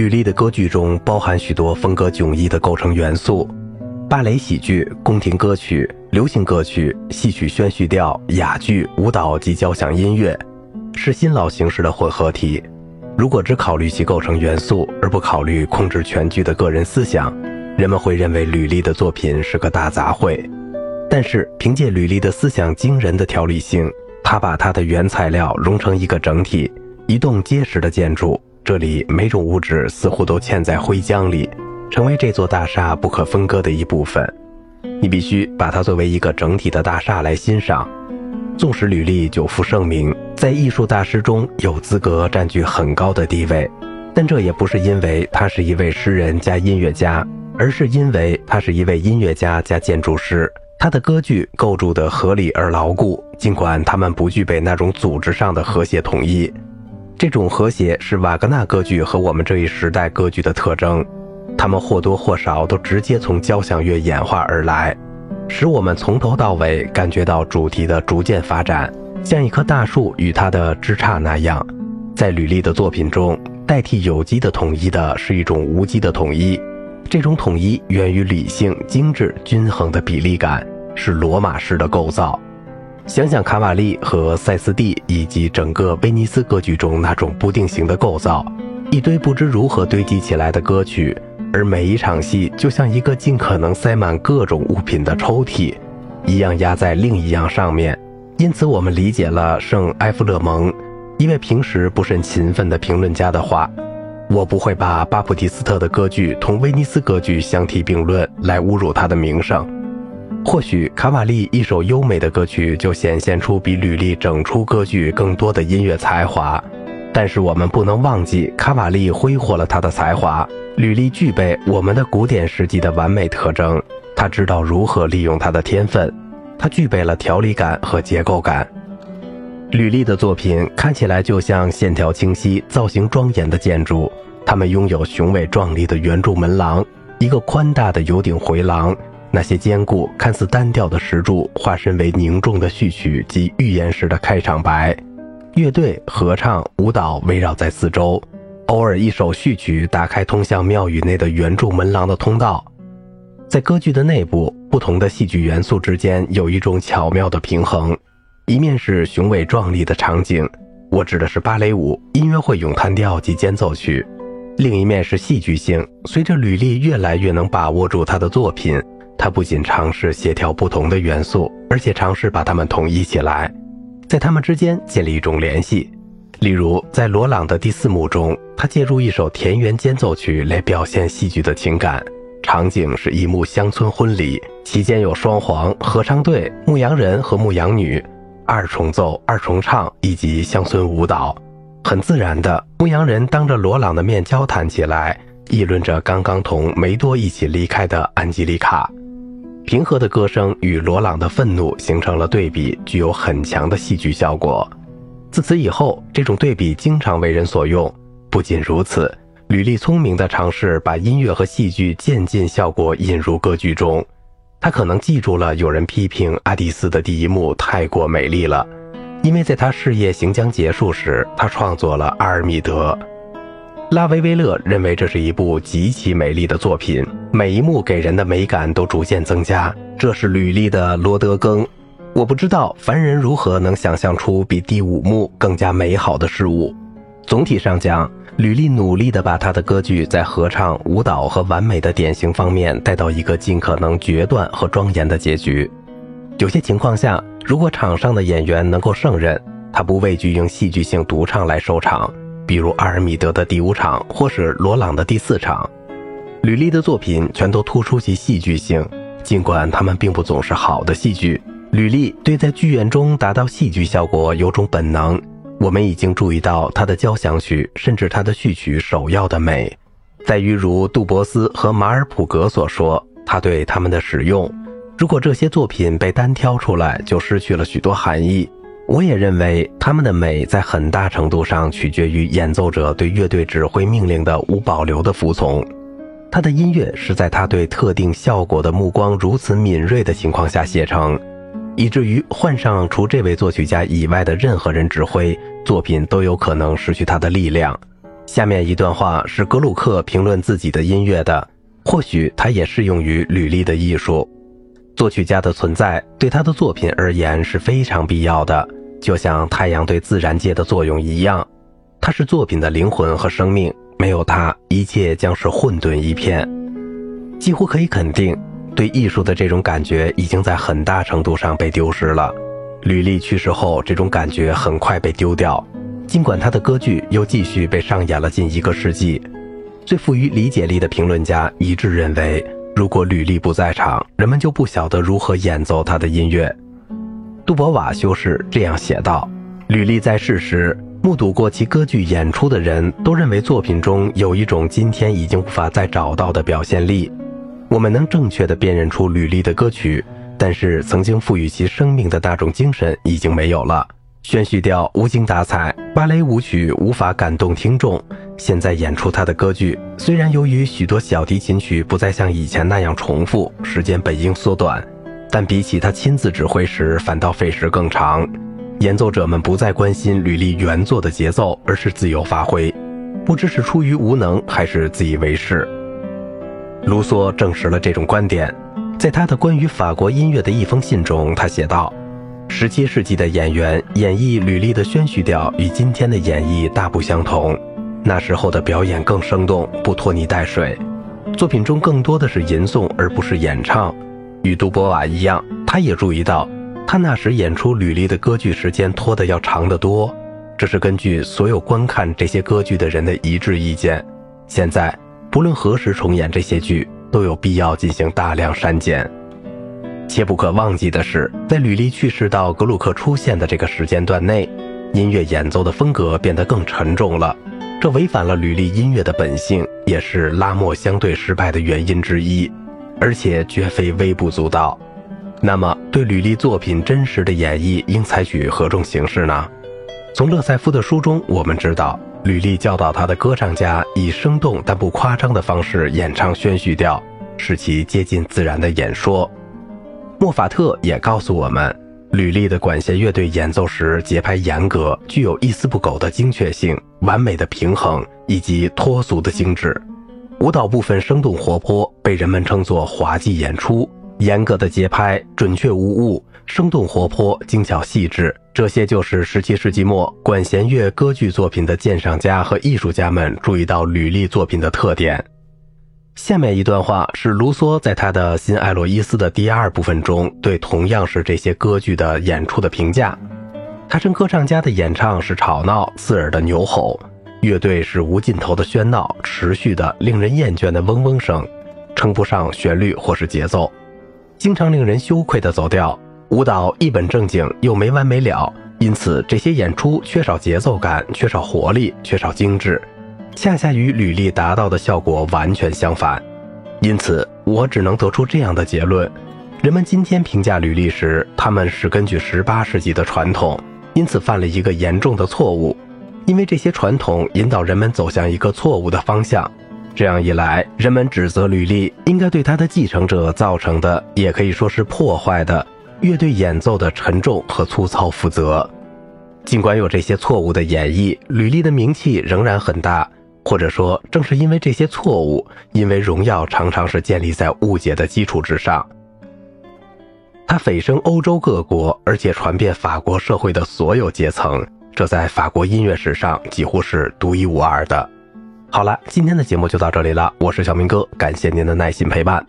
吕丽的歌剧中包含许多风格迥异的构成元素：芭蕾喜剧、宫廷歌曲、流行歌曲、戏曲宣叙调、哑剧、舞蹈及交响音乐，是新老形式的混合体。如果只考虑其构成元素，而不考虑控制全剧的个人思想，人们会认为吕丽的作品是个大杂烩。但是，凭借吕丽的思想惊人的条理性，他把他的原材料融成一个整体，一栋结实的建筑。这里每种物质似乎都嵌在灰浆里，成为这座大厦不可分割的一部分。你必须把它作为一个整体的大厦来欣赏。纵使吕丽久负盛名，在艺术大师中有资格占据很高的地位，但这也不是因为他是一位诗人加音乐家，而是因为他是一位音乐家加建筑师。他的歌剧构筑得合理而牢固，尽管他们不具备那种组织上的和谐统一。这种和谐是瓦格纳歌剧和我们这一时代歌剧的特征，它们或多或少都直接从交响乐演化而来，使我们从头到尾感觉到主题的逐渐发展，像一棵大树与它的枝杈那样。在吕丽的作品中，代替有机的统一的是一种无机的统一，这种统一源于理性、精致、均衡的比例感，是罗马式的构造。想想卡瓦利和塞斯蒂以及整个威尼斯歌剧中那种不定型的构造，一堆不知如何堆积起来的歌曲，而每一场戏就像一个尽可能塞满各种物品的抽屉，一样压在另一样上面。因此，我们理解了圣埃弗勒蒙，一位平时不甚勤奋的评论家的话：“我不会把巴普蒂斯特的歌剧同威尼斯歌剧相提并论，来侮辱他的名声。”或许卡瓦利一首优美的歌曲就显现出比吕丽整出歌剧更多的音乐才华，但是我们不能忘记卡瓦利挥霍了他的才华。吕丽具备我们的古典时期的完美特征，他知道如何利用他的天分，他具备了条理感和结构感。吕丽的作品看起来就像线条清晰、造型庄严的建筑，它们拥有雄伟壮丽的圆柱门廊，一个宽大的有顶回廊。那些坚固、看似单调的石柱，化身为凝重的序曲及预言式的开场白。乐队、合唱、舞蹈围绕在四周，偶尔一首序曲打开通向庙宇内的圆柱门廊的通道。在歌剧的内部，不同的戏剧元素之间有一种巧妙的平衡：一面是雄伟壮丽的场景，我指的是芭蕾舞、音乐会咏叹调及间奏曲；另一面是戏剧性。随着吕丽越来越能把握住他的作品。他不仅尝试协调不同的元素，而且尝试把它们统一起来，在它们之间建立一种联系。例如，在罗朗的第四幕中，他借助一首田园间奏曲来表现戏剧的情感。场景是一幕乡村婚礼，期间有双簧、合唱队、牧羊人和牧羊女、二重奏、二重唱以及乡村舞蹈。很自然的，牧羊人当着罗朗的面交谈起来，议论着刚刚同梅多一起离开的安吉丽卡。平和的歌声与罗朗的愤怒形成了对比，具有很强的戏剧效果。自此以后，这种对比经常为人所用。不仅如此，吕丽聪明地尝试把音乐和戏剧渐进效果引入歌剧中。他可能记住了有人批评阿蒂斯的第一幕太过美丽了，因为在他事业行将结束时，他创作了《阿尔米德》。拉维维勒认为这是一部极其美丽的作品，每一幕给人的美感都逐渐增加。这是吕丽的罗德庚。我不知道凡人如何能想象出比第五幕更加美好的事物。总体上讲，吕丽努力地把他的歌剧在合唱、舞蹈和完美的典型方面带到一个尽可能决断和庄严的结局。有些情况下，如果场上的演员能够胜任，他不畏惧用戏剧性独唱来收场。比如阿尔米德的第五场，或是罗朗的第四场，吕丽的作品全都突出其戏剧性，尽管他们并不总是好的戏剧。吕丽对在剧院中达到戏剧效果有种本能。我们已经注意到他的交响曲，甚至他的序曲首要的美，在于如杜博斯和马尔普格所说，他对他们的使用。如果这些作品被单挑出来，就失去了许多含义。我也认为，他们的美在很大程度上取决于演奏者对乐队指挥命令的无保留的服从。他的音乐是在他对特定效果的目光如此敏锐的情况下写成，以至于换上除这位作曲家以外的任何人指挥，作品都有可能失去他的力量。下面一段话是格鲁克评论自己的音乐的，或许它也适用于吕丽的艺术。作曲家的存在对他的作品而言是非常必要的，就像太阳对自然界的作用一样，它是作品的灵魂和生命。没有它，一切将是混沌一片。几乎可以肯定，对艺术的这种感觉已经在很大程度上被丢失了。吕丽去世后，这种感觉很快被丢掉。尽管他的歌剧又继续被上演了近一个世纪，最富于理解力的评论家一致认为，如果吕丽不在场，人们就不晓得如何演奏他的音乐。杜博瓦修士这样写道：“吕丽在世时，目睹过其歌剧演出的人都认为作品中有一种今天已经无法再找到的表现力。我们能正确地辨认出吕丽的歌曲，但是曾经赋予其生命的那种精神已经没有了。”宣叙调无精打采，芭蕾舞曲无法感动听众。现在演出他的歌剧，虽然由于许多小提琴曲不再像以前那样重复，时间本应缩短，但比起他亲自指挥时，反倒费时更长。演奏者们不再关心吕丽原作的节奏，而是自由发挥，不知是出于无能还是自以为是。卢梭证实了这种观点，在他的关于法国音乐的一封信中，他写道。十七世纪的演员演绎吕丽的宣叙调与今天的演绎大不相同。那时候的表演更生动，不拖泥带水，作品中更多的是吟诵而不是演唱。与杜波瓦一样，他也注意到，他那时演出吕丽的歌剧时间拖得要长得多。这是根据所有观看这些歌剧的人的一致意见。现在，不论何时重演这些剧，都有必要进行大量删减。切不可忘记的是，在吕丽去世到格鲁克出现的这个时间段内，音乐演奏的风格变得更沉重了。这违反了吕丽音乐的本性，也是拉莫相对失败的原因之一，而且绝非微不足道。那么，对吕丽作品真实的演绎应采取何种形式呢？从勒塞夫的书中，我们知道，吕丽教导他的歌唱家以生动但不夸张的方式演唱宣叙调，使其接近自然的演说。莫法特也告诉我们，吕丽的管弦乐队演奏时节拍严格，具有一丝不苟的精确性、完美的平衡以及脱俗的精致。舞蹈部分生动活泼，被人们称作滑稽演出。严格的节拍，准确无误，生动活泼，精巧细致，这些就是17世纪末管弦乐歌剧作品的鉴赏家和艺术家们注意到吕丽作品的特点。下面一段话是卢梭在他的《新艾洛伊斯》的第二部分中对同样是这些歌剧的演出的评价。他称歌唱家的演唱是吵闹、刺耳的牛吼，乐队是无尽头的喧闹、持续的、令人厌倦的嗡嗡声，称不上旋律或是节奏，经常令人羞愧的走调。舞蹈一本正经又没完没了，因此这些演出缺少节奏感、缺少活力、缺少精致。恰恰与履历达到的效果完全相反，因此我只能得出这样的结论：人们今天评价履历时，他们是根据18世纪的传统，因此犯了一个严重的错误，因为这些传统引导人们走向一个错误的方向。这样一来，人们指责履历应该对他的继承者造成的，也可以说是破坏的乐队演奏的沉重和粗糙负责。尽管有这些错误的演绎，履历的名气仍然很大。或者说，正是因为这些错误，因为荣耀常常是建立在误解的基础之上。他蜚声欧洲各国，而且传遍法国社会的所有阶层，这在法国音乐史上几乎是独一无二的。好了，今天的节目就到这里了，我是小明哥，感谢您的耐心陪伴。